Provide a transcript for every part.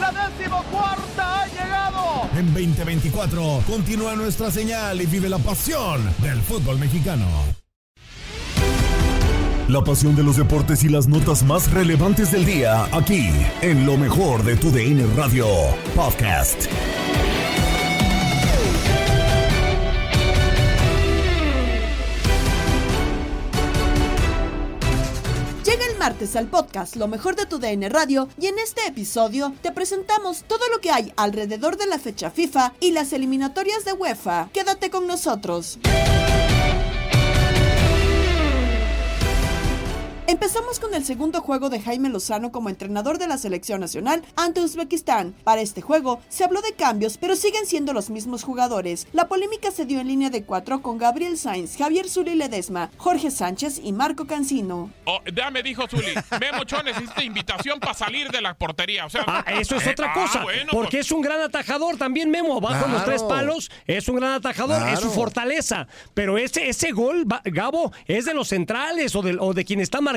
La decimocuarta ha llegado. En 2024 continúa nuestra señal y vive la pasión del fútbol mexicano. La pasión de los deportes y las notas más relevantes del día aquí en lo mejor de tu DN Radio Podcast. Martes al podcast Lo mejor de tu DN Radio y en este episodio te presentamos todo lo que hay alrededor de la fecha FIFA y las eliminatorias de UEFA. Quédate con nosotros. Empezamos con el segundo juego de Jaime Lozano como entrenador de la selección nacional ante Uzbekistán. Para este juego se habló de cambios, pero siguen siendo los mismos jugadores. La polémica se dio en línea de cuatro con Gabriel Sainz, Javier Zuli Ledesma, Jorge Sánchez y Marco Cancino. Oh, ya me dijo Zuli, Memo Ochoa necesita invitación para salir de la portería. O sea, Ah, eso es eh, otra ah, cosa. bueno, porque pues, es un gran atajador también, Memo. Bajo los tres palos, es un gran atajador, es su fortaleza. Pero ese, ese gol, Gabo, es de los centrales o de, o de quien está marcando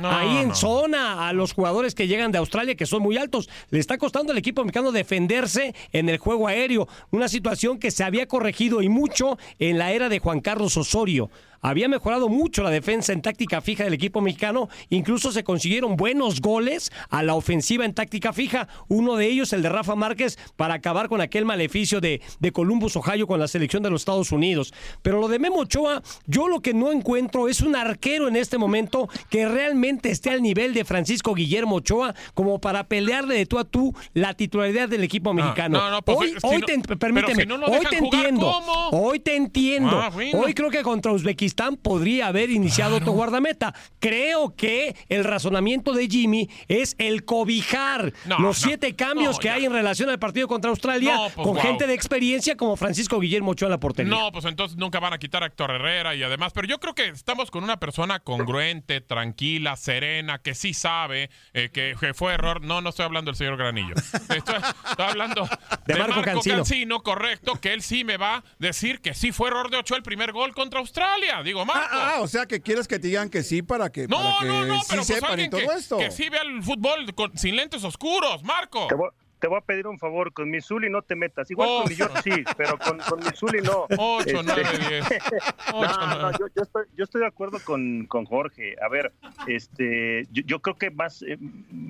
No, ahí en no. zona a los jugadores que llegan de Australia, que son muy altos. Le está costando al equipo mexicano defenderse en el juego aéreo. Una situación que se había corregido y mucho en la era de Juan Carlos Osorio. Había mejorado mucho la defensa en táctica fija del equipo mexicano. Incluso se consiguieron buenos goles a la ofensiva en táctica fija. Uno de ellos, el de Rafa Márquez, para acabar con aquel maleficio de, de Columbus, Ohio, con la selección de los Estados Unidos. Pero lo de Memo Ochoa, yo lo que no encuentro es un arquero en este momento que realmente esté al nivel de Francisco Guillermo Ochoa como para pelearle de tú a tú la titularidad del equipo mexicano. no, no, pues, hoy, si hoy no- te, permíteme, si hoy te entiendo. Hoy te entiendo. Ah, bueno. Hoy creo que contra Uzbekistán podría haber iniciado otro guardameta. Creo que el razonamiento de Jimmy es el cobijar No, los no, siete cambios no, que ya. hay en relación al partido contra Australia pues, con gente de experiencia como Francisco Guillermo Ochoa en la portería. No, pues entonces nunca van a quitar a Héctor Herrera y además, pero yo creo que estamos con una persona congruente, tranquila, serena, que sí sabe eh, que, fue error. No, no estoy hablando del señor Granillo. Estoy, estoy hablando De Marco Cancino. correcto, que él sí me va a decir que sí fue error de Ochoa el primer gol contra Australia. Digo, Marco. Ah, ah, o sea que quieres que te digan que sí para que, no, para que no, no, sí pero pues sepan y alguien todo que, esto. que sí vea el fútbol con- sin lentes oscuros, Marco. Te voy, te voy a pedir un favor, con mi Zuli no te metas. Igual Oh. con mi George sí, pero con, con mi Zuli no. Ocho, Este, nueve, diez. Ocho, no, no, nueve. yo, yo estoy, yo estoy de acuerdo con, con Jorge. A ver, este, yo, yo creo que más eh,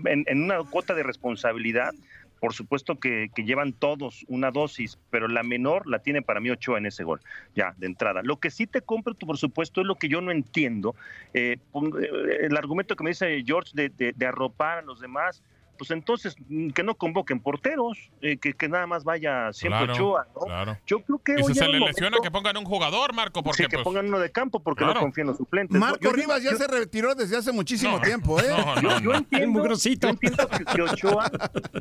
en, en una cuota de responsabilidad, por supuesto que, llevan todos una dosis, pero la menor la tiene para mí Ochoa en ese gol, ya, de entrada. Lo que sí te compro, por supuesto, es lo que yo no entiendo. Eh, eh, el argumento que me dice George de arropar a los demás, pues entonces mm, que no convoquen porteros, eh, que, que nada más vaya siempre Claro, Ochoa, ¿no? claro. Yo creo que Y hoy si se le lesiona, que pongan un jugador, Marco, porque sí, que pues, pongan uno de campo porque Claro. no confío en los suplentes. Marco Yo- Rivas ya yo- se retiró desde hace muchísimo No, tiempo, ¿eh? no, no, yo, yo no. entiendo, yo entiendo que, que Ochoa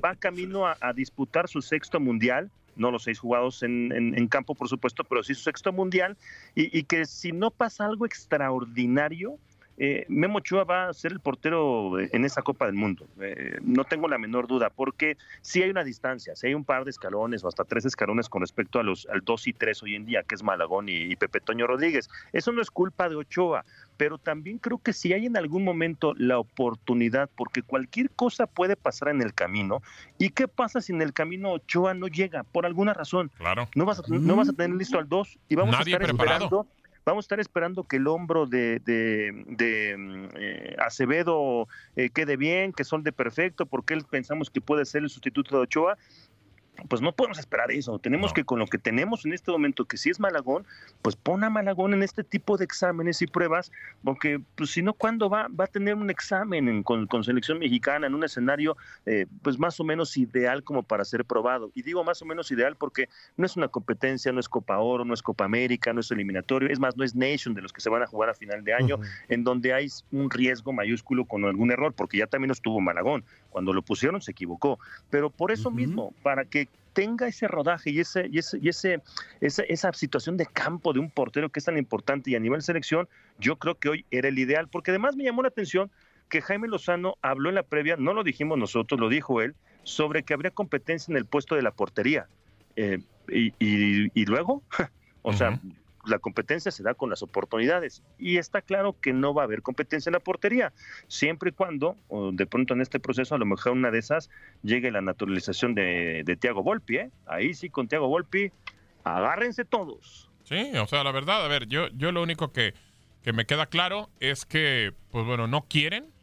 va camino a, a disputar su sexto mundial, no los seis jugados en, en- en campo, por supuesto, pero sí su sexto mundial, y, y que si no pasa algo extraordinario, eh, Memo Ochoa va a ser el portero en esa Copa del Mundo. Eh, no tengo la menor duda, porque si hay una distancia, si hay un par de escalones o hasta tres escalones con respecto a los al 2 y 3 hoy en día, que es Malagón y, y Pepe Toño Rodríguez. Eso no es culpa de Ochoa, pero también creo que si hay en algún momento la oportunidad, porque cualquier cosa puede pasar en el camino, ¿y qué pasa si en el camino Ochoa no llega por alguna razón? claro. No vas a, no vas a tener listo al 2 y vamos Nadie a estar preparado. esperando. Vamos a estar esperando que el hombro de, de, eh, Acevedo eh, quede bien, que son de perfecto, porque él pensamos que puede ser el sustituto de Ochoa. Pues no podemos esperar eso. Tenemos No. que con lo que tenemos en este momento, que si es Malagón, pues pon a Malagón en este tipo de exámenes y pruebas, porque pues si no, ¿cuándo va, va a tener un examen en- con, con selección mexicana en un escenario eh, pues más o menos ideal como para ser probado? Y digo más o menos ideal porque no es una competencia, no es Copa Oro, no es Copa América, no es eliminatorio, es más, no es Nation de los que se van a jugar a final de año, en donde hay un riesgo mayúsculo con algún error, porque ya también estuvo Malagón. Cuando lo pusieron se equivocó. Pero por eso mismo, para que tenga ese rodaje y ese y ese esa, situación de campo de un portero que es tan importante y a nivel selección, yo creo que hoy era el ideal, porque además me llamó la atención que Jaime Lozano habló en la previa, no lo dijimos nosotros, lo dijo él, sobre que habría competencia en el puesto de la portería. Eh, y, luego, o sea. La competencia se da con las oportunidades. Y está claro que no va a haber competencia en la portería, siempre y cuando, de pronto en este proceso, a lo mejor una de esas llegue la naturalización de, de Tiago Volpi. ¿eh? Ahí sí, con Tiago Volpi, agárrense todos. Sí, o sea, la verdad, a ver, yo, yo lo único que, que me queda claro es que, pues bueno, no quieren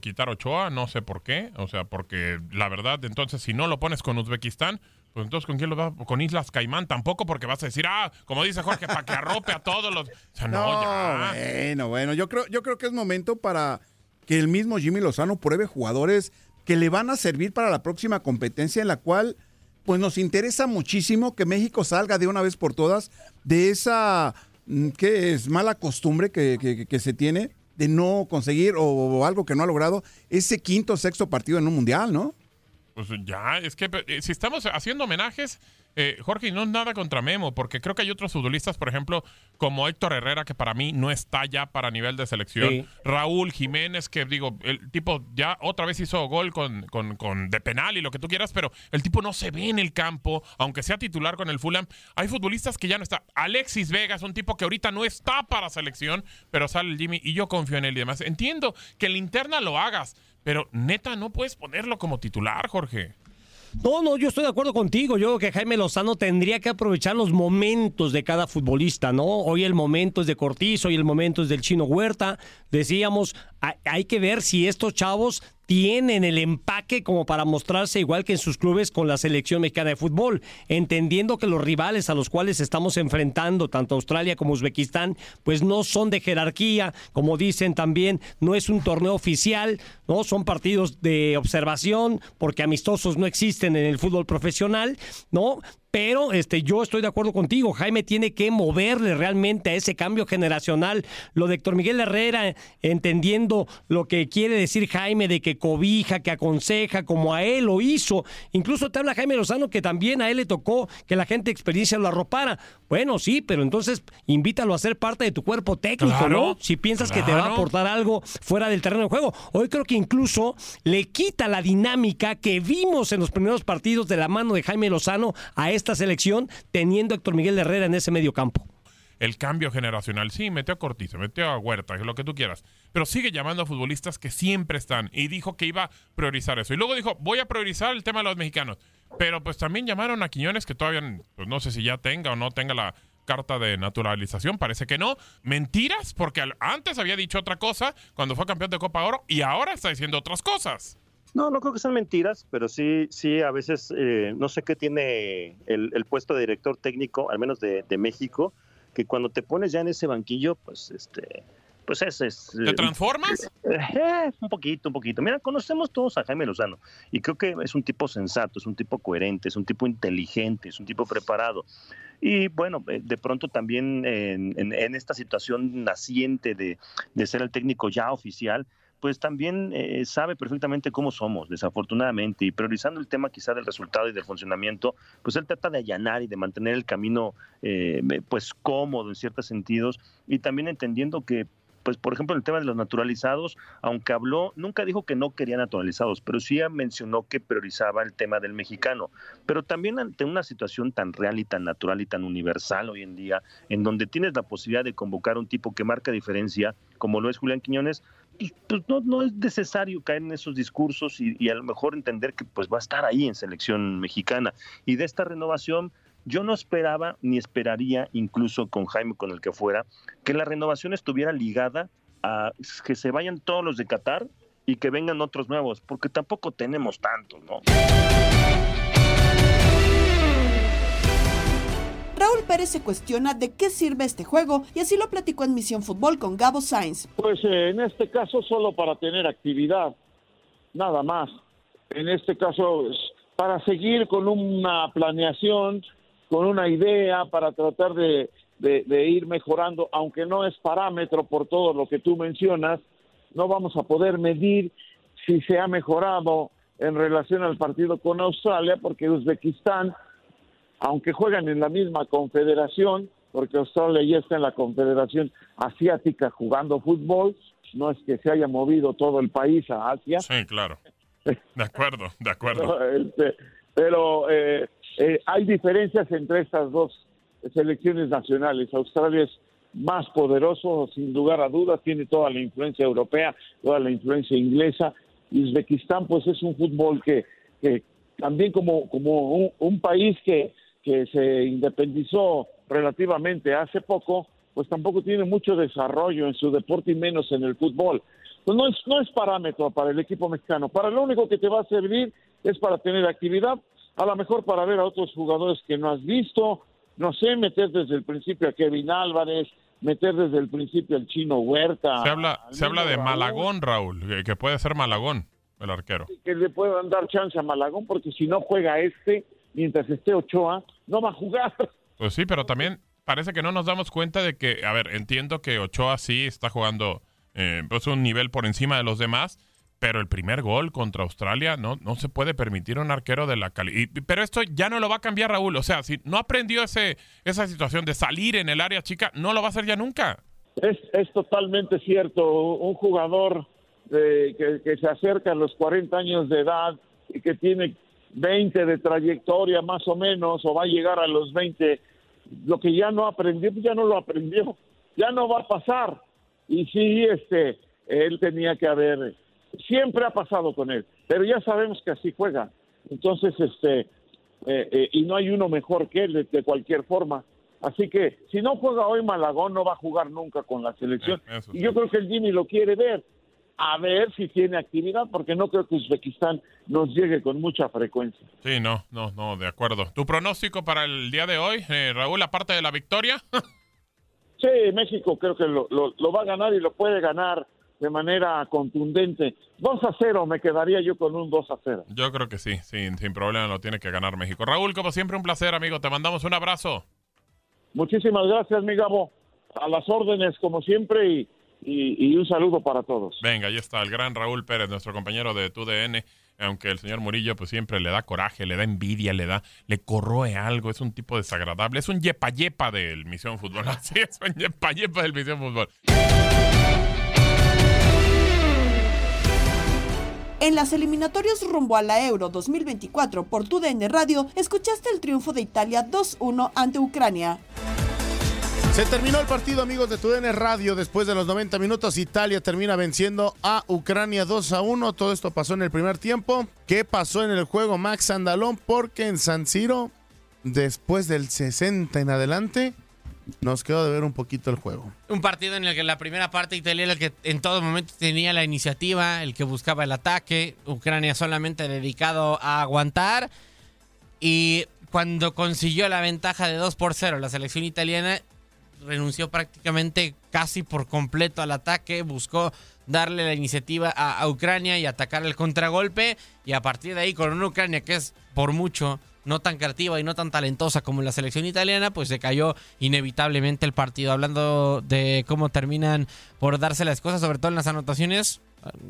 quitar Ochoa, no sé por qué, o sea, porque la verdad, entonces, si no lo pones con Uzbekistán, pues entonces, ¿con quién lo va? Con Islas Caimán tampoco, porque vas a decir, ah, como dice Jorge, para que arrope a todos los... O sea, no, No, ya. bueno, bueno, yo creo, yo creo que es momento para que el mismo Jimmy Lozano pruebe jugadores que le van a servir para la próxima competencia en la cual pues nos interesa muchísimo que México salga de una vez por todas de esa mm, que es mala costumbre que, que- que se tiene de no conseguir o, o algo que no ha logrado ese quinto o sexto partido en un mundial, ¿no? Pues ya, es que eh, si estamos haciendo homenajes, eh, Jorge, y no es nada contra Memo, porque creo que hay otros futbolistas, por ejemplo, como Héctor Herrera, que para mí no está ya para nivel de selección. Sí. Raúl Jiménez, que digo, el tipo ya otra vez hizo gol con, con, con de penal y lo que tú quieras, pero el tipo no se ve en el campo, aunque sea titular con el Fulham. Hay futbolistas que ya no está. Alexis Vegas, un tipo que ahorita no está para selección, pero sale el Jimmy y yo confío en él y demás. Entiendo que en la interna lo hagas, pero neta no puedes ponerlo como titular, Jorge. No, no, yo estoy de acuerdo contigo. Yo creo que Jaime Lozano tendría que aprovechar los momentos de cada futbolista, ¿no? Hoy el momento es de Cortizo, hoy el momento es del Chino Huerta. Decíamos, hay, hay que ver si estos chavos tienen el empaque como para mostrarse igual que en sus clubes con la selección mexicana de fútbol, entendiendo que los rivales a los cuales estamos enfrentando, tanto Australia como Uzbekistán, pues no son de jerarquía, como dicen también, no es un torneo oficial, no son partidos de observación, porque amistosos no existen en el fútbol profesional, ¿no? Pero este, yo estoy de acuerdo contigo. Jaime tiene que moverle realmente a ese cambio generacional. Lo de Héctor Miguel Herrera, entendiendo lo que quiere decir Jaime de que cobija, que aconseja, como a él lo hizo. Incluso te habla Jaime Lozano que también a él le tocó que la gente de experiencia lo arropara. Bueno, sí, pero entonces invítalo a ser parte de tu cuerpo técnico, Claro, ¿no? Si piensas que te va a aportar algo fuera del terreno de juego. Hoy creo que incluso le quita la dinámica que vimos en los primeros partidos de la mano de Jaime Lozano a esta selección, teniendo a Héctor Miguel Herrera en ese medio campo. el cambio generacional. Sí, metió a Cortizo, metió a Huerta, lo que tú quieras. Pero sigue llamando a futbolistas que siempre están. Y dijo que iba a priorizar eso. Y luego dijo, voy a priorizar el tema de los mexicanos. Pero pues también llamaron a Quiñones, que todavía, pues, no sé si ya tenga o no tenga la carta de naturalización, parece que no. Mentiras, porque antes había dicho otra cosa cuando fue campeón de Copa Oro y ahora está diciendo otras cosas. No, no creo que sean mentiras, pero sí, sí, a veces eh, no sé qué tiene el, el puesto de director técnico, al menos de, de México, que cuando te pones ya en ese banquillo, pues este, pues ese es... ¿Te transformas? Eh, un poquito, un poquito. Mira, conocemos todos a Jaime Lozano y creo que es un tipo sensato, es un tipo coherente, es un tipo inteligente, es un tipo preparado. Y bueno, eh, de pronto también en, esta situación naciente de, de ser el técnico ya oficial, pues también eh, sabe perfectamente cómo somos, desafortunadamente, y priorizando el tema quizá del resultado y del funcionamiento, pues él trata de allanar y de mantener el camino eh, pues cómodo en ciertos sentidos y también entendiendo que pues por ejemplo, el tema de los naturalizados, aunque habló, nunca dijo que no quería naturalizados, pero sí mencionó que priorizaba el tema del mexicano. Pero también ante una situación tan real y tan natural y tan universal hoy en día, en donde tienes la posibilidad de convocar un tipo que marca diferencia, como lo es Julián Quiñones, pues no, no es necesario caer en esos discursos y, a lo mejor entender que pues va a estar ahí en selección mexicana. Y de esta renovación, yo no esperaba ni esperaría, incluso con Jaime, con el que fuera, que la renovación estuviera ligada a que se vayan todos los de Qatar y que vengan otros nuevos, porque tampoco tenemos tantos, ¿no? Raúl Pérez se cuestiona de qué sirve este juego y así lo platicó en Misión Fútbol con Gabo Sainz. Pues eh, en este caso solo para tener actividad, nada más. En este caso para seguir con una planeación, con una idea, para tratar de, de ir mejorando, aunque no es parámetro por todo lo que tú mencionas, no vamos a poder medir si se ha mejorado en relación al partido con Australia, porque Uzbekistán aunque juegan en la misma confederación, porque Australia ya está en la confederación asiática jugando fútbol, no es que se haya movido todo el país a Asia. Sí, claro. De acuerdo, de acuerdo. Este, pero eh, eh, hay diferencias entre estas dos selecciones nacionales. Australia es más poderoso, sin lugar a dudas, tiene toda la influencia europea, toda la influencia inglesa. Y Uzbekistán, pues es un fútbol que, que también como, como un país que que se independizó relativamente hace poco, pues tampoco tiene mucho desarrollo en su deporte y menos en el fútbol. Pues no es, no es parámetro para el equipo mexicano. Para lo único que te va a servir es para tener actividad, a lo mejor para ver a otros jugadores que no has visto, no sé, meter desde el principio a Kevin Álvarez, meter desde el principio al chino Huerta. Se habla, se habla de Malagón, Raúl, que puede ser Malagón, el arquero. Que le puedan dar chance a Malagón, porque si no juega este, mientras esté Ochoa, no va a jugar. Pues sí, pero también parece que no nos damos cuenta de que, a ver, entiendo que Ochoa sí está jugando eh, pues un nivel por encima de los demás, pero el primer gol contra Australia no, no se puede permitir un arquero de la calidad. Pero esto ya no lo va a cambiar Raúl. O sea, si no aprendió ese, esa situación de salir en el área chica, no lo va a hacer ya nunca. Es, es totalmente cierto. Un jugador eh, que, que se acerca a los 40 años de edad y que tiene 20 de trayectoria más o menos, o va a llegar a los 20, lo que ya no aprendió, pues ya no lo aprendió, ya no va a pasar. Y sí, este, él tenía que haber, siempre ha pasado con él, pero ya sabemos que así juega. Entonces, este, eh, eh, y no hay uno mejor que él de, cualquier forma. Así que si no juega hoy Malagón, no va a jugar nunca con la selección. Eh, y yo creo que el Jimmy lo quiere ver a ver si tiene actividad, porque no creo que Uzbekistán nos llegue con mucha frecuencia. Sí, no, no, no, de acuerdo. ¿Tu pronóstico para el día de hoy, eh, Raúl, aparte de la victoria? sí, México creo que lo, lo, va a ganar y lo puede ganar de manera contundente. 2 a 0, me quedaría yo con un 2 a 0. Yo creo que sí, sin, sin problema lo tiene que ganar México. Raúl, como siempre, un placer, amigo. Te mandamos un abrazo. Muchísimas gracias, mi Gabo. A las órdenes, como siempre, y y, un saludo para todos. Venga, ahí está el gran Raúl Pérez, nuestro compañero de TUDN. Aunque el señor Murillo pues siempre le da coraje, le da envidia, le da, le corroe algo, es un tipo desagradable, es un yepa yepa del Misión Fútbol, así es un yepa yepa del Misión Fútbol. En las eliminatorias rumbo a la Euro 2024 por TUDN Radio, escuchaste el triunfo de Italia 2-1 ante Ucrania. Se terminó el partido, amigos de TUDN Radio. Después de los 90 minutos, Italia termina venciendo a Ucrania 2 a 1. Todo esto pasó en el primer tiempo. ¿Qué pasó en el juego Max Andalón? Porque en San Siro, después del 60 en adelante, nos quedó de ver un poquito el juego. Un partido en el que la primera parte Italia era el que en todo momento tenía la iniciativa, el que buscaba el ataque. Ucrania solamente dedicado a aguantar. Y cuando consiguió la ventaja de 2 por 0 la selección italiana, renunció prácticamente casi por completo al ataque, buscó darle la iniciativa a, Ucrania y atacar el contragolpe y a partir de ahí con una Ucrania que es por mucho no tan creativa y no tan talentosa como la selección italiana, pues se cayó inevitablemente el partido. Hablando de cómo terminan por darse las cosas, sobre todo en las anotaciones,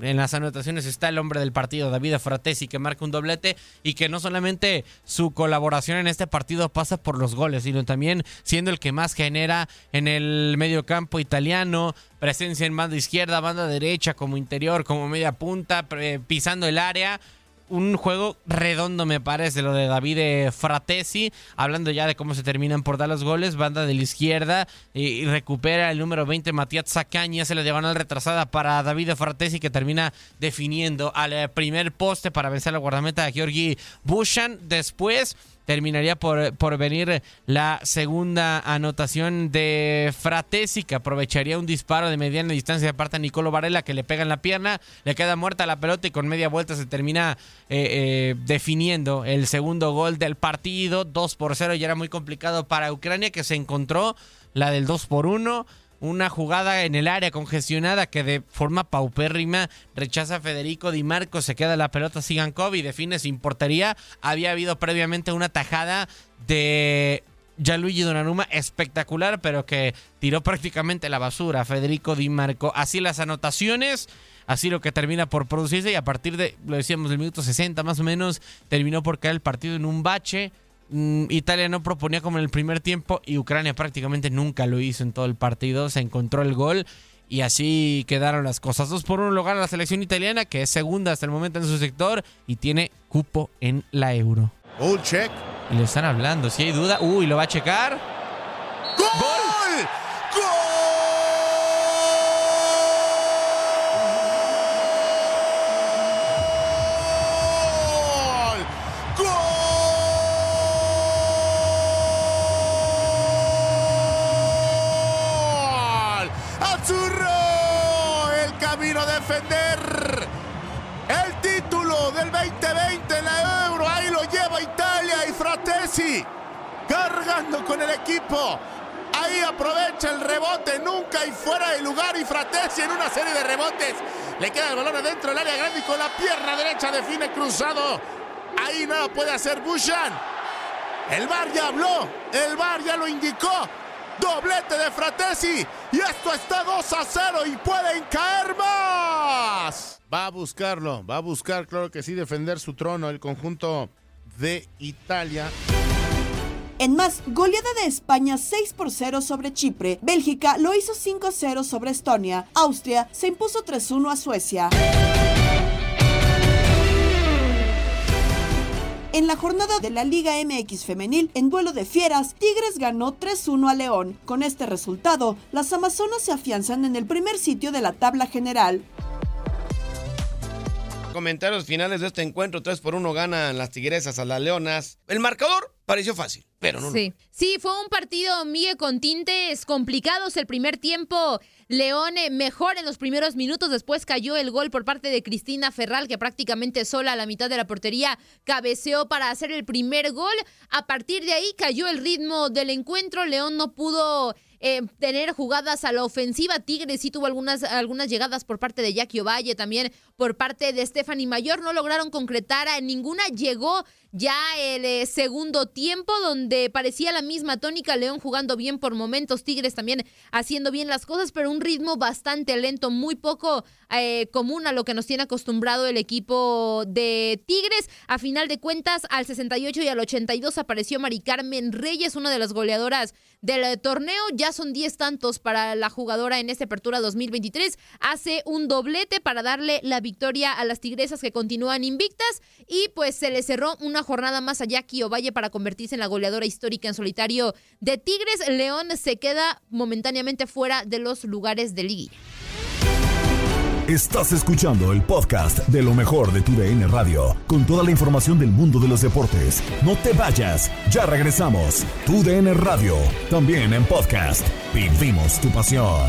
en las anotaciones está el hombre del partido, David Fratesi, que marca un doblete y que no solamente su colaboración en este partido pasa por los goles, sino también siendo el que más genera en el medio campo italiano, presencia en banda izquierda, banda derecha, como interior, como media punta, pisando el área un juego redondo, me parece, lo de David Fratesi. Hablando ya de cómo se terminan por dar los goles, banda de la izquierda y, recupera el número 20, Matías Zacaña. Se la diagonal retrasada para David Fratesi, que termina definiendo al eh, primer poste para vencer la guardameta de Georgi Bushan. Después terminaría por, por venir la segunda anotación de Fratesi, que aprovecharía un disparo de mediana distancia de parte Nicolo Varela, que le pega en la pierna, le queda muerta la pelota y con media vuelta se termina eh, eh, definiendo el segundo gol del partido, 2 por 0, y era muy complicado para Ucrania, que se encontró la del 2 por 1 una jugada en el área congestionada que de forma paupérrima rechaza a Federico Di Marco, se queda la pelota Sigankov y define sin portería. Había habido previamente una tajada de Gianluigi Donnarumma espectacular, pero que tiró prácticamente la basura Federico Di Marco. Así las anotaciones, así lo que termina por producirse y a partir de, lo decíamos, del minuto 60 más o menos, terminó por caer el partido en un bache. Mm, Italia no proponía como en el primer tiempo y Ucrania prácticamente nunca lo hizo en todo el partido. Se encontró el gol y así quedaron las cosas. Dos por uno lugar a la selección italiana, que es segunda hasta el momento en su sector y tiene cupo en la Euro. check. Y le están hablando, si hay duda. Uy, lo va a checar. ¡Gol! ¡Gol! Defender el título del 2020 en la Euro. Ahí lo lleva Italia y Fratesi cargando con el equipo. Ahí aprovecha el rebote, nunca y fuera de lugar. Y Fratesi en una serie de rebotes. Le queda el balón adentro del área grande y con la pierna derecha define cruzado. Ahí nada puede hacer Bushan. El bar ya habló, el bar ya lo indicó. Doblete de Fratesi. Y esto está 2 a 0 y pueden caer más. Va a buscarlo, va a buscar, claro que sí, defender su trono el conjunto de Italia. En más, goleada de España 6 por 0 sobre Chipre. Bélgica lo hizo 5 0 sobre Estonia. Austria se impuso 3 1 a Suecia. En la jornada de la Liga MX femenil, en duelo de fieras, Tigres ganó 3-1 a León. Con este resultado, las Amazonas se afianzan en el primer sitio de la tabla general. Comentarios finales de este encuentro, 3 por 1 ganan las Tigresas a las Leonas. El marcador pareció fácil, pero no. Sí, sí fue un partido, Miguel, con tintes complicados. El primer tiempo León eh, mejor en los primeros minutos, después cayó el gol por parte de Cristina Ferral, que prácticamente sola a la mitad de la portería cabeceó para hacer el primer gol. A partir de ahí cayó el ritmo del encuentro, León no pudo eh, tener jugadas a la ofensiva. Tigres sí tuvo algunas, algunas llegadas por parte de Jackie Ovalle, también por parte de Stephanie Mayor. No lograron concretar, a ninguna llegó ya el eh, segundo tiempo, donde parecía la misma tónica, León jugando bien por momentos, Tigres también haciendo bien las cosas, pero un ritmo bastante lento, muy poco eh, común a lo que nos tiene acostumbrado el equipo de Tigres. A final de cuentas, al 68 y al 82 apareció Mari Carmen Reyes, una de las goleadoras del eh, torneo. Ya son 10 tantos para la jugadora en esta apertura 2023. Hace un doblete para darle la victoria a las tigresas que continúan invictas y pues se le cerró una jornada más a Jackie Ovalle para convertirse en la goleadora histórica en solitario de Tigres. León se queda momentáneamente fuera de los lugares de liga. Estás escuchando el podcast de lo mejor de tu DN Radio, con toda la información del mundo de los deportes. No te vayas, ya regresamos. Tu DN Radio, también en podcast. Vivimos tu pasión.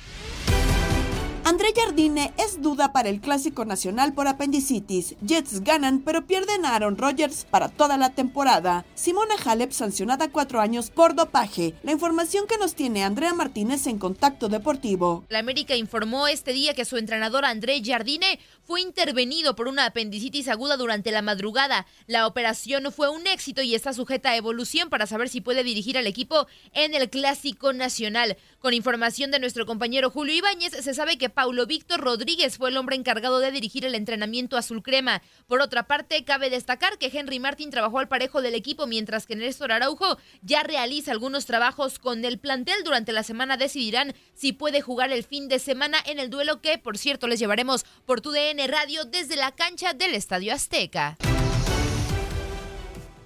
André Jardine es duda para el Clásico Nacional por apendicitis. Jets ganan, pero pierden a Aaron Rodgers para toda la temporada. Simona Halep sancionada cuatro años por dopaje. La información que nos tiene Andrea Martínez en Contacto Deportivo. La América informó este día que su entrenador André Jardine fue intervenido por una apendicitis aguda durante la madrugada. La operación fue un éxito y está sujeta a evolución para saber si puede dirigir al equipo en el Clásico Nacional. Con información de nuestro compañero Julio Ibáñez, se sabe que Paulo Víctor Rodríguez fue el hombre encargado de dirigir el entrenamiento azul crema. Por otra parte, cabe destacar que Henry Martin trabajó al parejo del equipo, mientras que Néstor Araujo ya realiza algunos trabajos con el plantel. Durante la semana decidirán si puede jugar el fin de semana en el duelo que, por cierto, les llevaremos por tu DN Radio desde la cancha del Estadio Azteca.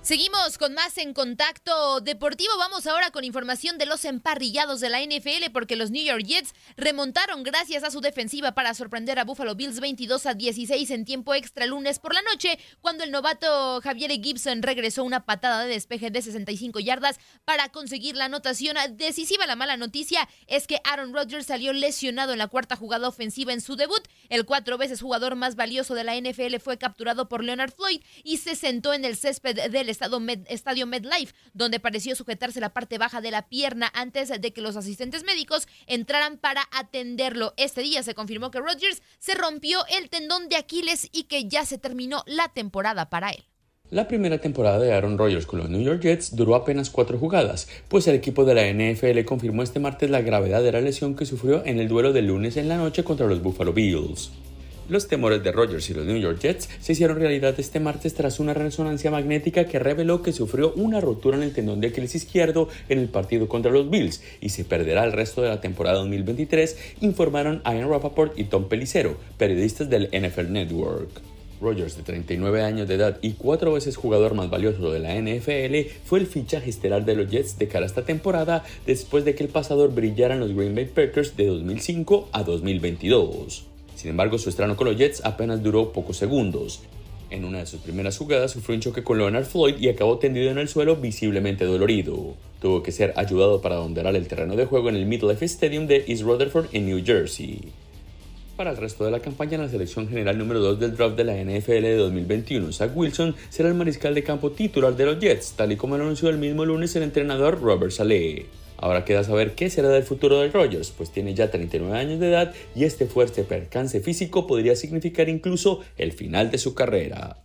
Seguimos con más en contacto deportivo. Vamos ahora con información de los emparrillados de la NFL porque los New York Jets remontaron gracias a su defensiva para sorprender a Buffalo Bills 22 a 16 en tiempo extra lunes por la noche cuando el novato Javier Gibson regresó una patada de despeje de 65 yardas para conseguir la anotación decisiva. La mala noticia es que Aaron Rodgers salió lesionado en la cuarta jugada ofensiva en su debut. El cuatro veces jugador más valioso de la NFL fue capturado por Leonard Floyd y se sentó en el césped del estado Med, estadio MedLife, donde pareció sujetarse la parte baja de la pierna antes de que los asistentes médicos entraran para atenderlo. Este día se confirmó que Rodgers se rompió el tendón de Aquiles y que ya se terminó la temporada para él. La primera temporada de Aaron Rodgers con los New York Jets duró apenas cuatro jugadas, pues el equipo de la NFL confirmó este martes la gravedad de la lesión que sufrió en el duelo del lunes en la noche contra los Buffalo Bills. Los temores de Rodgers y los New York Jets se hicieron realidad este martes tras una resonancia magnética que reveló que sufrió una rotura en el tendón de Aquiles izquierdo en el partido contra los Bills y se perderá el resto de la temporada 2023, informaron Ian Rappaport y Tom Pelicero, periodistas del NFL Network. Rodgers, de 39 años de edad y cuatro veces jugador más valioso de la NFL, fue el fichaje estelar de los Jets de cara a esta temporada después de que el pasador brillara en los Green Bay Packers de 2005 a 2022. Sin embargo, su estreno con los Jets apenas duró pocos segundos. En una de sus primeras jugadas sufrió un choque con Leonard Floyd y acabó tendido en el suelo visiblemente dolorido. Tuvo que ser ayudado para dondear el terreno de juego en el MetLife Stadium de East Rutherford en New Jersey. Para el resto de la campaña, la selección general número 2 del draft de la NFL de 2021, Zach Wilson, será el mariscal de campo titular de los Jets, tal y como lo anunció el mismo lunes el entrenador Robert Saleh. Ahora queda saber qué será del futuro de Rodgers, pues tiene ya 39 años de edad y este fuerte percance físico podría significar incluso el final de su carrera.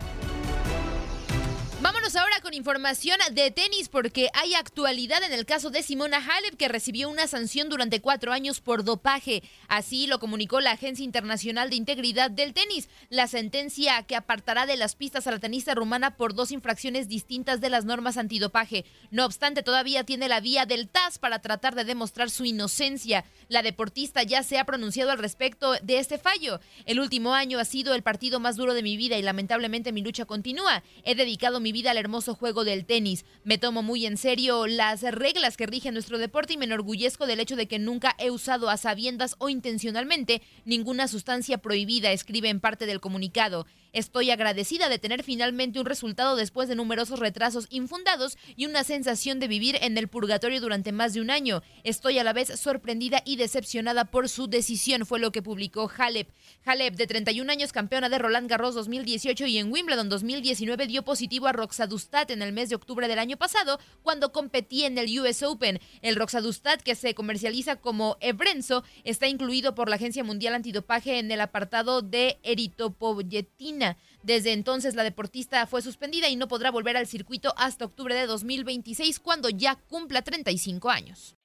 Ahora con información de tenis porque hay actualidad en el caso de Simona Halep que recibió una sanción durante cuatro años por dopaje. Así lo comunicó la Agencia Internacional de Integridad del Tenis. La sentencia que apartará de las pistas a la tenista rumana por dos infracciones distintas de las normas antidopaje. No obstante, todavía tiene la vía del TAS para tratar de demostrar su inocencia. La deportista ya se ha pronunciado al respecto de este fallo. El último año ha sido el partido más duro de mi vida y lamentablemente mi lucha continúa. He dedicado mi vida al hermoso juego del tenis. Me tomo muy en serio las reglas que rigen nuestro deporte y me enorgullezco del hecho de que nunca he usado a sabiendas o intencionalmente ninguna sustancia prohibida, escribe en parte del comunicado. Estoy agradecida de tener finalmente un resultado después de numerosos retrasos infundados y una sensación de vivir en el purgatorio durante más de un año. Estoy a la vez sorprendida y decepcionada por su decisión, fue lo que publicó Halep. Halep, de 31 años, campeona de Roland Garros 2018 y en Wimbledon 2019, dio positivo a Roxadustat en el mes de octubre del año pasado cuando competía en el US Open. El Roxadustat, que se comercializa como Ebrenzo, está incluido por la Agencia Mundial Antidopaje en el apartado de eritopoyetina. Desde entonces la deportista fue suspendida y no podrá volver al circuito hasta octubre de 2026 cuando ya cumpla 35 años.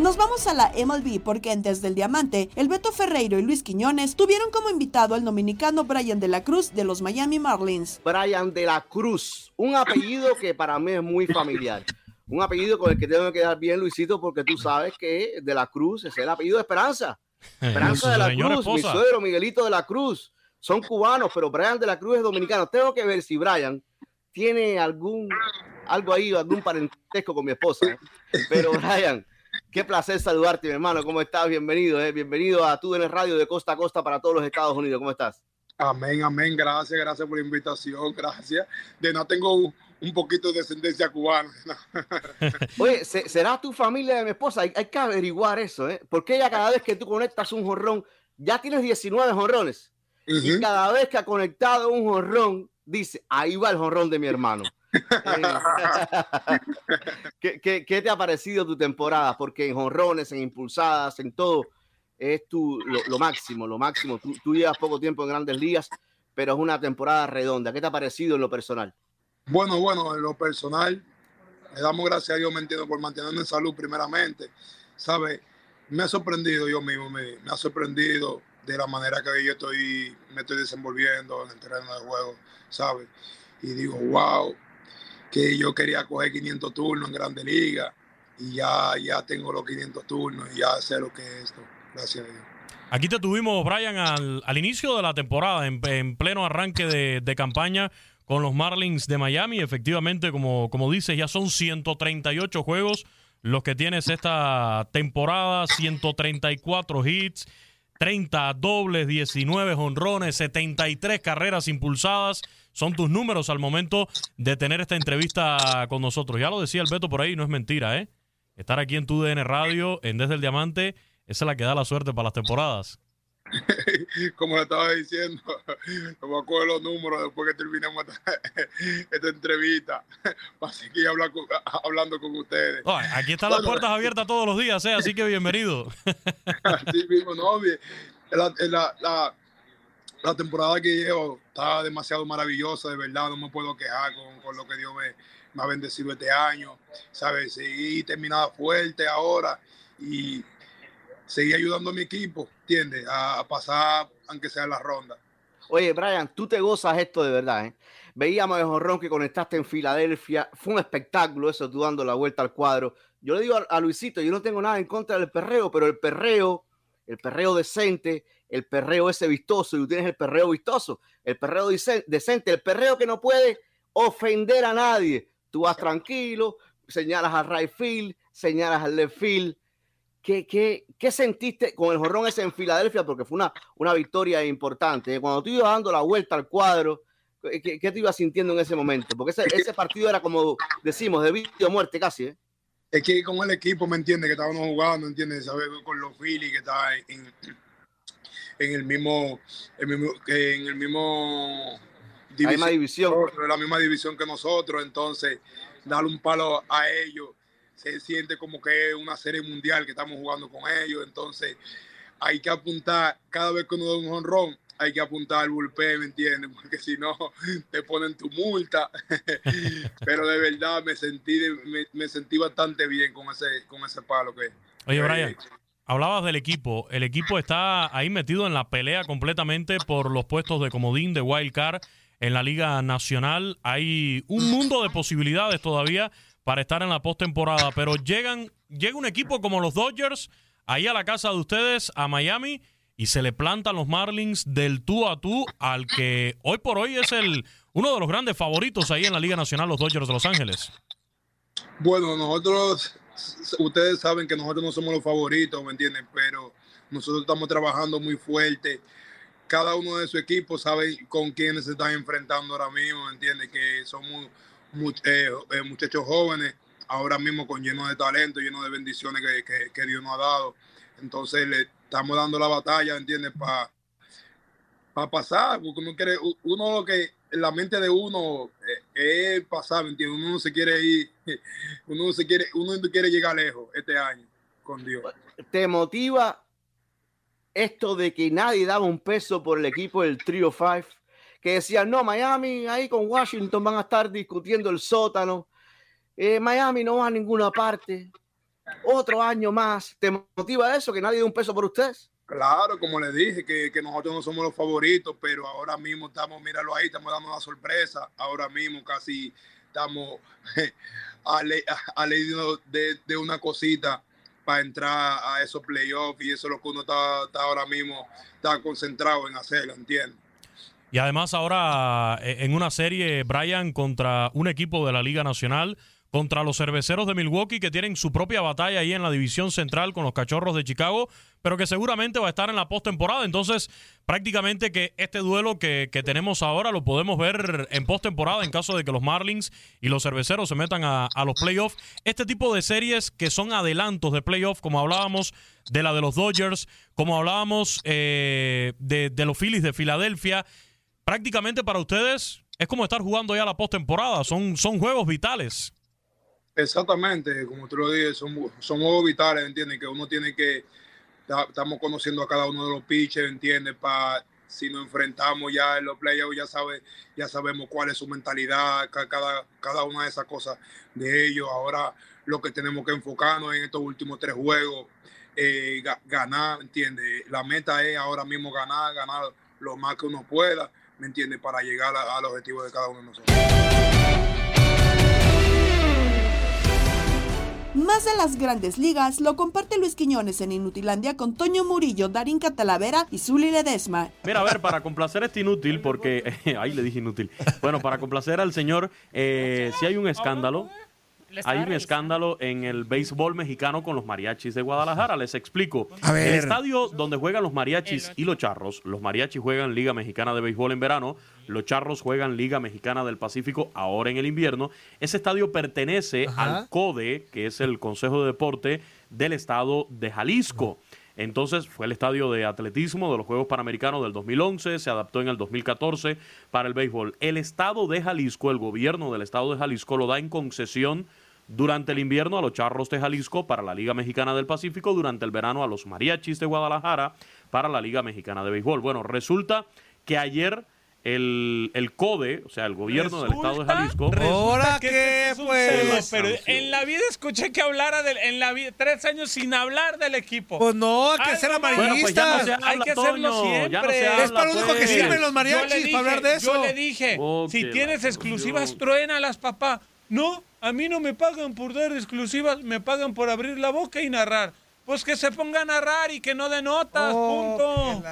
Nos vamos a la MLB porque en Desde el Diamante, el Beto Ferreiro y Luis Quiñones tuvieron como invitado al dominicano Brian de la Cruz de los Miami Marlins. Brian de la Cruz, un apellido que para mí es muy familiar. un apellido con el que tengo que quedar bien, Luisito, porque tú sabes que de la Cruz es el apellido de Esperanza. Esperanza de la Cruz, mi suegro Miguelito de la Cruz. Son cubanos, pero Brian de la Cruz es dominicano. Tengo que ver si Brian tiene algún algo ahí, algún parentesco con mi esposa. ¿eh? Pero Brian, qué placer saludarte, mi hermano. ¿Cómo estás? Bienvenido, ¿eh? bienvenido a tú en el radio de costa a costa para todos los Estados Unidos. ¿Cómo estás? Amén, amén. Gracias, gracias por la invitación. Gracias. De no tengo un, poquito de descendencia cubana. Oye, ¿será tu familia de mi esposa? Hay, que averiguar eso, ¿eh? Porque ella cada vez que tú conectas un jorrón, ya tienes 19 jorrones. Y cada vez que ha conectado un jorrón, dice, ahí va el jorrón de mi hermano. ¿Qué, qué, te ha parecido tu temporada? Porque en jorrones, en impulsadas, en todo, es tu, lo, máximo, lo máximo. Tú, tú, llevas poco tiempo en grandes ligas, pero es una temporada redonda. ¿Qué te ha parecido en lo personal? Bueno, bueno, en lo personal, le damos gracias a Dios, me entiendo, por mantenerme en salud primeramente. ¿Sabe? Me ha sorprendido yo mismo, me, ha sorprendido de la manera que yo estoy, me estoy desenvolviendo en el terreno de juego, ¿sabe? Y digo, wow, que yo quería coger 500 turnos en Grande Liga y ya, ya tengo los 500 turnos y ya sé lo que es esto. Gracias Aquí te tuvimos, Brian, al, inicio de la temporada, en, pleno arranque de, campaña con los Marlins de Miami. Efectivamente, como, como dices, ya son 138 juegos los que tienes esta temporada, 134 hits, 30 dobles, 19 honrones, 73 carreras impulsadas. Son tus números al momento de tener esta entrevista con nosotros. Ya lo decía el Beto por ahí, no es mentira, ¿eh? Estar aquí en tu DN Radio, en Desde el Diamante esa es la que da la suerte para las temporadas. Como le estaba diciendo, no me acuerdo los números después que terminemos esta, entrevista para seguir hablando con ustedes. aquí están las puertas abiertas todos los días, ¿eh? así que bienvenido. Así mismo, no, la, la, la, temporada que llevo está demasiado maravillosa, de verdad, no me puedo quejar con, con lo que Dios me, me, ha bendecido este año, ¿sabes? Sí, terminada fuerte ahora y seguir ayudando a mi equipo, ¿entiendes? A, pasar, aunque sea la ronda. Oye, Brian, tú te gozas esto de verdad, ¿eh? Veíamos el jorrón que conectaste en Filadelfia. Fue un espectáculo eso, tú dando la vuelta al cuadro. Yo le digo a, Luisito, yo no tengo nada en contra del perreo, pero el perreo, el perreo decente, el perreo ese vistoso, y tú tienes el perreo vistoso, el perreo decente, el perreo que no puede ofender a nadie. Tú vas tranquilo, señalas al right field, señalas al left field, ¿Qué, qué, qué sentiste con el jorrón ese en Filadelfia? Porque fue una, una victoria importante. Cuando tú ibas dando la vuelta al cuadro, ¿qué, qué te ibas sintiendo en ese momento? Porque ese, ese partido era como, decimos, de vida o muerte casi. ¿eh? Es que con el equipo, ¿me entiendes? Que estábamos jugando, ¿me entiendes? ¿Sabes? Con los Phillies que estaban en, en el mismo, en el mismo división, la misma división. La misma división que nosotros. Entonces, darle un palo a ellos se siente como que es una serie mundial que estamos jugando con ellos, entonces hay que apuntar, cada vez que uno da un honrón, hay que apuntar al bullpen, ¿me entiendes? Porque si no, te ponen tu multa. Pero de verdad me sentí, me, sentí bastante bien con ese, con ese palo que... Oye, Brian, hablabas del equipo. El equipo está ahí metido en la pelea completamente por los puestos de comodín, de wild card en la Liga Nacional. Hay un mundo de posibilidades todavía para estar en la postemporada. Pero llegan, llega un equipo como los Dodgers ahí a la casa de ustedes, a Miami, y se le plantan los Marlins del tú a tú al que hoy por hoy es el uno de los grandes favoritos ahí en la Liga Nacional, los Dodgers de Los Ángeles. Bueno, nosotros, ustedes saben que nosotros no somos los favoritos, ¿me entienden? Pero nosotros estamos trabajando muy fuerte. Cada uno de su equipo sabe con quiénes se están enfrentando ahora mismo, ¿me entiendes? Que somos eh, eh, muchachos jóvenes, ahora mismo con lleno de talento, lleno de bendiciones que, Dios nos ha dado. Entonces le estamos dando la batalla, ¿entiendes? Para pasar, porque uno quiere, uno lo que en la mente de uno eh, es pasar, ¿entiendes? Uno no se quiere ir, uno se quiere, uno quiere llegar lejos este año con Dios. ¿Te motiva esto de que nadie daba un peso por el equipo del Trio 5? Que decían, no, Miami ahí con Washington van a estar discutiendo el sótano, eh, Miami no va a ninguna parte, otro año más. ¿Te motiva eso, que nadie dé un peso por ustedes? Claro, como le dije, que, que, nosotros no somos los favoritos, pero ahora mismo estamos, míralo ahí, estamos dando una sorpresa. Ahora mismo casi estamos a ley, de, de una cosita para entrar a esos playoffs y eso es lo que uno está, está ahora mismo está concentrado en hacer, ¿entiendes? Y además ahora eh, en una serie, Brian, contra un equipo de la Liga Nacional, contra los cerveceros de Milwaukee que tienen su propia batalla ahí en la división central con los cachorros de Chicago, pero que seguramente va a estar en la postemporada. Entonces, prácticamente que este duelo que, que tenemos ahora lo podemos ver en postemporada en caso de que los Marlins y los cerveceros se metan a, los playoffs. Este tipo de series que son adelantos de playoffs, como hablábamos de la de los Dodgers, como hablábamos eh, de los Phillies de Filadelfia, prácticamente para ustedes es como estar jugando ya la postemporada. Son, son juegos vitales. Exactamente, como tú lo dices, son, son juegos vitales, ¿entiendes? Que uno tiene que, ta- estamos conociendo a cada uno de los pitchers, ¿entiendes? Para si nos enfrentamos ya en los playoffs, ya, sabe, ya sabemos cuál es su mentalidad, ca- cada, cada una de esas cosas de ellos. Ahora lo que tenemos que enfocarnos en estos últimos tres juegos, eh, ga- ganar, ¿entiendes? La meta es ahora mismo ganar, ganar lo más que uno pueda, ¿me entiendes? Para llegar a- al objetivo de cada uno de nosotros. Más de las grandes ligas lo comparte Luis Quiñones en Inutilandia con Toño Murillo, Darín Catalavera y Zuli Ledesma. Mira, a ver, para complacer a este inútil, porque. ahí le dije inútil. Bueno, para complacer al señor, eh, si hay un escándalo. Hay un escándalo en el béisbol mexicano con los mariachis de Guadalajara. Les explico. A ver. El estadio donde juegan los mariachis y los charros. Los mariachis juegan Liga Mexicana de Béisbol en verano. Los charros juegan Liga Mexicana del Pacífico ahora en el invierno. Ese estadio pertenece al CODE, que es el Consejo de Deporte del estado de Jalisco. Entonces fue el estadio de atletismo de los Juegos Panamericanos del 2011, se adaptó en el 2014 para el béisbol. El estado de Jalisco, el gobierno del estado de Jalisco lo da en concesión durante el invierno a los Charros de Jalisco para la Liga Mexicana del Pacífico, durante el verano a los Mariachis de Guadalajara para la Liga Mexicana de Béisbol. Bueno, resulta que ayer el, el CODE, o sea, el gobierno del estado de Jalisco... Ahora que Se pues. Pero en la vida escuché que hablara del, en la vida, tres años sin hablar del equipo. Pues no, hay que ser. Bueno, pues no se hay que hacerlo Toño, siempre. ya no se Es para lo único que pues. sirven los mariachis, dije- para hablar de eso. Yo le dije, Oh, si que tienes exclusivas, truénalas, papá. No, a mí no me pagan por dar exclusivas, me pagan por abrir la boca y narrar. Pues que se ponga a narrar y que no de notas, Oh, punto.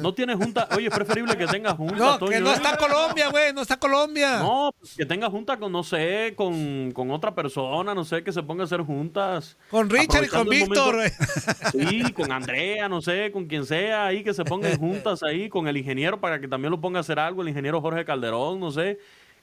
No tiene junta. Oye, es preferible que tenga junta. No, que no está Colombia, güey, no está Colombia. No, pues, que tenga junta con, no sé, con, con otra persona, no sé, que se ponga a hacer juntas. Con Richard y con Víctor. momento- Sí, con Andrea, no sé, con quien sea ahí, que se pongan juntas ahí, con el ingeniero para que también lo ponga a hacer algo, el ingeniero Jorge Calderón, no sé.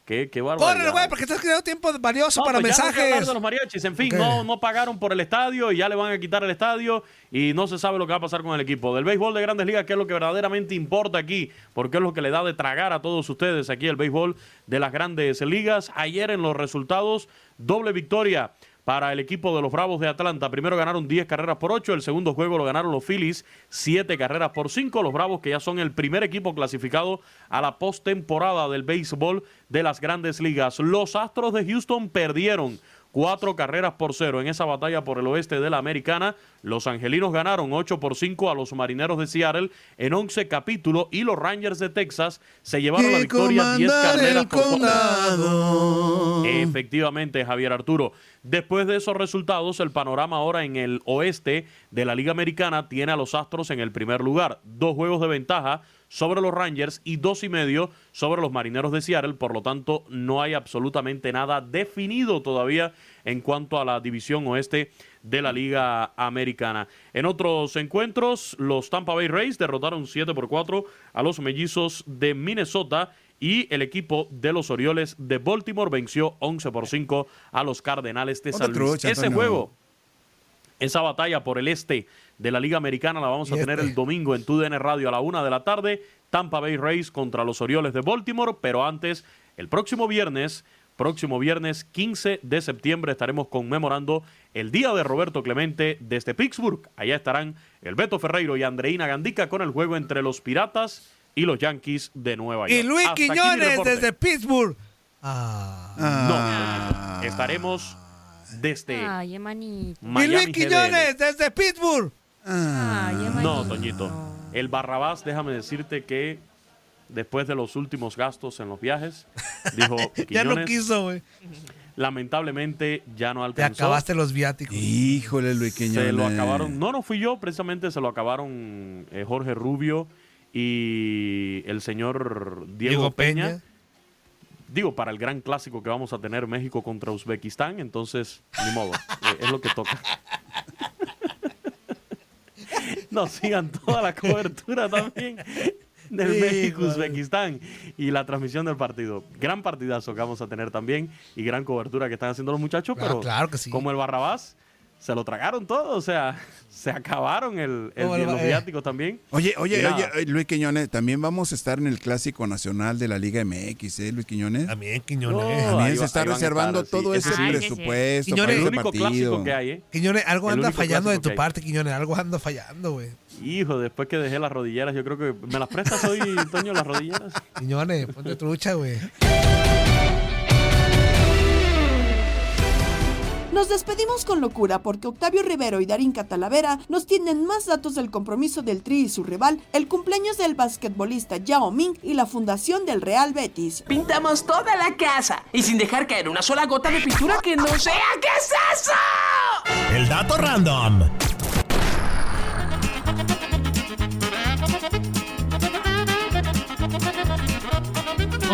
Qué. Corre, güey, porque estás creando tiempo valioso No, para pues no mensajes. los mariachis. En fin, no, no pagaron por el estadio y ya le van a quitar el estadio y no se sabe lo que va a pasar con el equipo. Del béisbol de grandes ligas, que es lo que verdaderamente importa aquí, porque es lo que le da de tragar a todos ustedes aquí el béisbol de las grandes ligas. Ayer en los resultados, doble victoria para el equipo de los Bravos de Atlanta. Primero ganaron 10 carreras por 8, el segundo juego lo ganaron los Phillies 7 carreras por 5. Los Bravos que ya son el primer equipo clasificado a la postemporada del béisbol de las grandes ligas. Los Astros de Houston perdieron cuatro carreras por cero en esa batalla por el oeste de la americana. Los angelinos ganaron 8 por 5 a los marineros de Seattle en 11 capítulos y los Rangers de Texas se llevaron la victoria 10 comandar carreras por cuatro. condado. Efectivamente, Javier Arturo. Después de esos resultados, el panorama ahora en el oeste de la Liga Americana tiene a los Astros en el primer lugar. Dos juegos de ventaja sobre los Rangers y dos y medio sobre los Marineros de Seattle. Por lo tanto, no hay absolutamente nada definido todavía en cuanto a la división oeste de la Liga Americana. En otros encuentros, los Tampa Bay Rays derrotaron 7 por 4 a los Mellizos de Minnesota y el equipo de los Orioles de Baltimore venció 11 por 5 a los Cardenales de San Luis. Ese juego, esa batalla por el este de la Liga Americana la vamos a tener este. el domingo en TUDN Radio a la una de la tarde. Tampa Bay Rays contra los Orioles de Baltimore, pero antes, el próximo viernes, próximo viernes 15 de septiembre estaremos conmemorando el Día de Roberto Clemente desde Pittsburgh. Allá estarán el Beto Ferreiro y Andreina Gandica con el juego entre los Piratas y los Yankees de Nueva York. Y Luis Hasta Quiñones desde Pittsburgh. No, estaremos desde Ay, hermanito. Y Miami Luis GDL. Quiñones desde Pittsburgh. Ay, hermanito. No, Toñito. El Barrabás, déjame decirte que después de los últimos gastos en los viajes. Dijo Ya no Quiñones, quiso, güey. Lamentablemente ya no Te alcanzó. acabaste los viáticos. Híjole, Luis Quiñones. Se lo acabaron. No, no fui yo, precisamente se lo acabaron eh, Jorge Rubio y el señor Diego, Diego Peña. Peña. Digo, para el gran clásico que vamos a tener México contra Uzbekistán, entonces, ni modo, eh, es lo que toca. no sigan toda la cobertura también del. México-Uzbekistán y la transmisión del partido. Gran partidazo que vamos a tener también y gran cobertura que están haciendo los muchachos, Claro, pero claro que sí. como el Barrabás, se lo tragaron todo, o sea, se acabaron el, el- los eh. viáticos también. Oye, oye, oye, eh, Luis Quiñones, también vamos a estar en el Clásico Nacional de la Liga MX, ¿eh, Luis Quiñones? También, Quiñones. También ahí se está reservando estar, sí. todo ese presupuesto Quiñones, para el único partido. clásico que hay, ¿eh? Quiñones, algo El anda fallando de tu parte, Quiñones. Algo anda fallando, güey. Hijo, después que dejé las rodilleras, yo creo que me las prestas hoy, Toño, las rodilleras. Quiñones, ponte trucha, güey. Nos despedimos con locura porque Octavio Rivero y Darín Catalavera nos tienen más datos del compromiso del Tri y su rival, el cumpleaños del basquetbolista Yao Ming y la fundación del Real Betis. Pintamos toda la casa y sin dejar caer una sola gota de pintura que no sea. ¿Qué es eso? El dato random.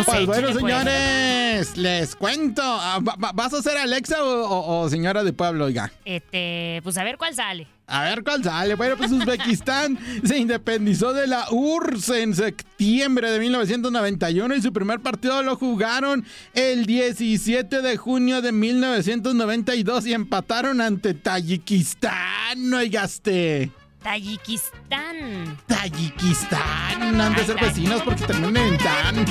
Pues bueno, señores, les cuento. Ah, va- va- ¿Vas a ser Alexa o, o- o señora de pueblo, oiga? Este, pues a ver cuál sale. A ver cuál sale. Bueno, pues Uzbekistán se independizó de la URSS en septiembre de 1991 y su primer partido lo jugaron el 17 de junio de 1992 y empataron ante Tayikistán. Oigaste. Tayikistán. Tayikistán. Han de ser vecinos porque terminan en tan.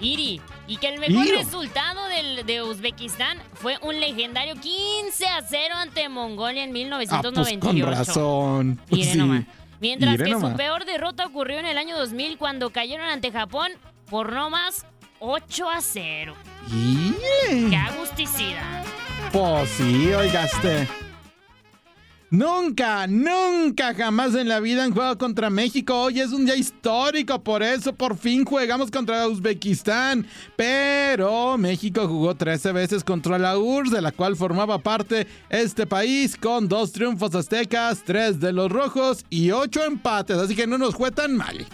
Iri. Y que el mejor resultado del, de Uzbekistán fue un legendario 15 a 0 ante Mongolia en Ah, pues 1998. con razón. Mire sí. nomás. Mientras que nomás. su peor derrota ocurrió en el año 2000 cuando cayeron ante Japón por no más 8 a 0. Ire. ¡Qué agusticidad! Pues sí, oigaste. Nunca, nunca, jamás en la vida han jugado contra México. Hoy es un día histórico, por eso por fin jugamos contra Uzbekistán. Pero México jugó 13 veces contra la URSS, de la cual formaba parte este país, con dos triunfos aztecas, tres de los rojos y ocho empates. Así que no nos fue tan mal.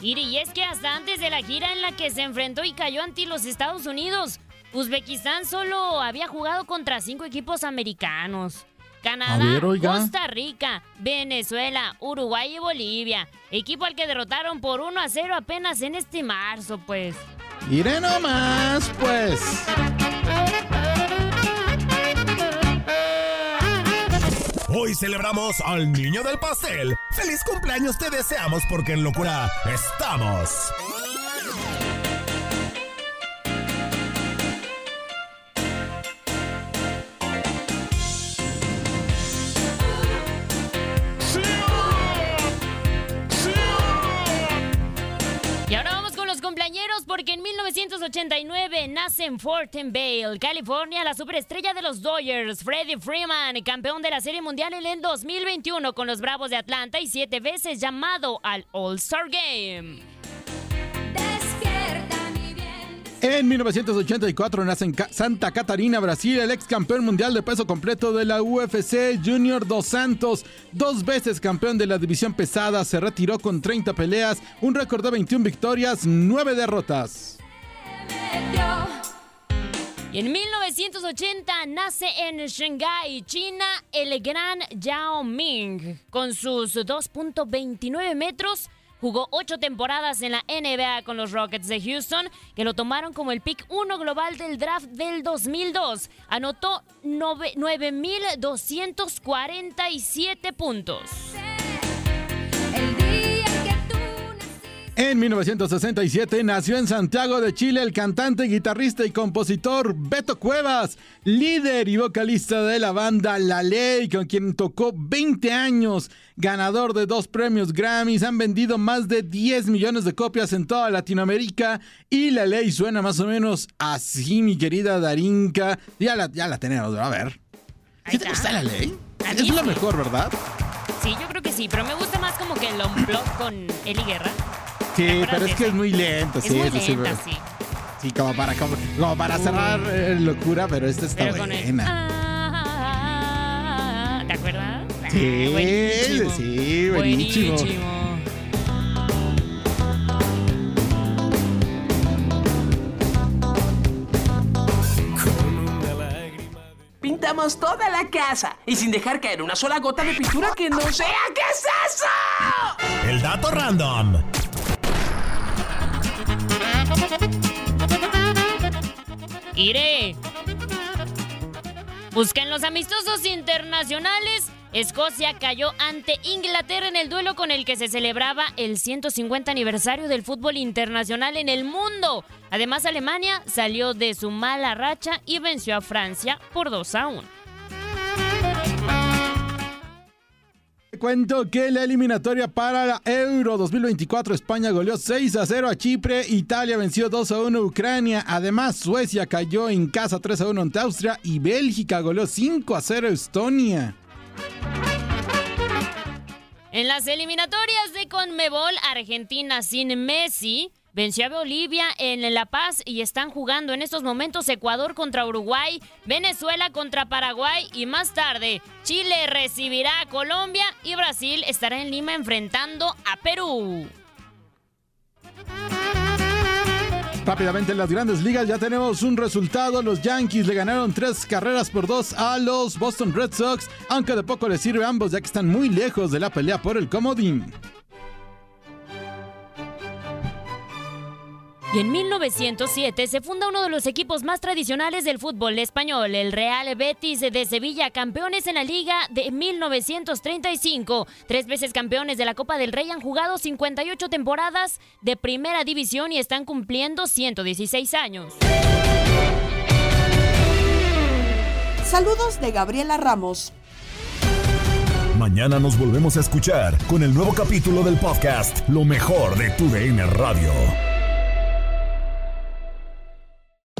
Y es que hasta antes de la gira en la que se enfrentó y cayó ante los Estados Unidos, Uzbekistán solo había jugado contra cinco equipos americanos. Canadá, ver. Costa Rica, Venezuela, Uruguay y Bolivia. Equipo al que derrotaron por 1 a 0 apenas en este marzo, pues. Iré nomás, pues. Hoy celebramos al niño del pastel. ¡Feliz cumpleaños te deseamos porque en locura estamos! Porque en 1989 nace en Fort Vale, California, la superestrella de los Dodgers, Freddie Freeman, campeón de la Serie Mundial en el 2021 con los Bravos de Atlanta y siete veces llamado al All-Star Game. En 1984 nace en Santa Catarina, Brasil, el ex campeón mundial de peso completo de la UFC, Junior Dos Santos. Dos veces campeón de la división pesada, se retiró con 30 peleas, un récord de 21 victorias, 9 derrotas. Y en 1980 nace en Shanghái, China, el gran Yao Ming. Con sus 2.29 metros, jugó ocho temporadas en la NBA con los Rockets de Houston, que lo tomaron como el pick 1 global del draft del 2002. Anotó nove- 9.247 puntos. En 1967 nació en Santiago de Chile el cantante, guitarrista y compositor Beto Cuevas, líder y vocalista de la banda La Ley, con quien tocó 20 años, ganador de dos premios Grammys, han vendido más de 10 millones de copias en toda Latinoamérica y La Ley suena más o menos así, mi querida Darinka. Ya la, ya la tenemos, a ver. ¿Sí te gusta La Ley? Es lo mejor, ¿verdad? Sí, yo creo que sí, pero me gusta más como que el unplug con Eli Guerra. Sí, pero es que es muy lento, Es sí, muy sí, sí, pero- sí. Sí, como para, como, como para cerrar eh, locura, pero esta está Pero con el- buena. Ah, ¿Te acuerdas? Sí, Ah, buenísimo. sí, buenísimo. Pintamos toda la casa y sin dejar caer una sola gota de pintura que no sea. ¿Qué es eso? El dato random. Iré. Busquen los amistosos internacionales. Escocia cayó ante Inglaterra en el duelo con el que se celebraba el 150 aniversario del fútbol internacional en el mundo. Además, Alemania salió de su mala racha y venció a Francia por 2 a 1. Cuento que la eliminatoria para la Euro 2024 España goleó 6 a 0 a Chipre, Italia venció 2 a 1 a Ucrania, además Suecia cayó en casa 3 a 1 ante Austria y Bélgica goleó 5 a 0 a Estonia. En las eliminatorias de Conmebol, Argentina sin Messi venció a Bolivia en La Paz y están jugando en estos momentos Ecuador contra Uruguay, Venezuela contra Paraguay y más tarde Chile recibirá a Colombia y Brasil estará en Lima enfrentando a Perú. Rápidamente en las grandes ligas ya tenemos un resultado. Los Yankees le ganaron tres carreras por dos a los Boston Red Sox, aunque de poco les sirve a ambos ya que están muy lejos de la pelea por el comodín. Y en 1907 se funda uno de los equipos más tradicionales del fútbol español, el Real Betis de Sevilla, campeones en la liga de 1935. Tres veces campeones de la Copa del Rey han jugado 58 temporadas de primera división y están cumpliendo 116 años. Saludos de Gabriela Ramos. Mañana nos volvemos a escuchar con el nuevo capítulo del podcast Lo mejor de tu DN Radio.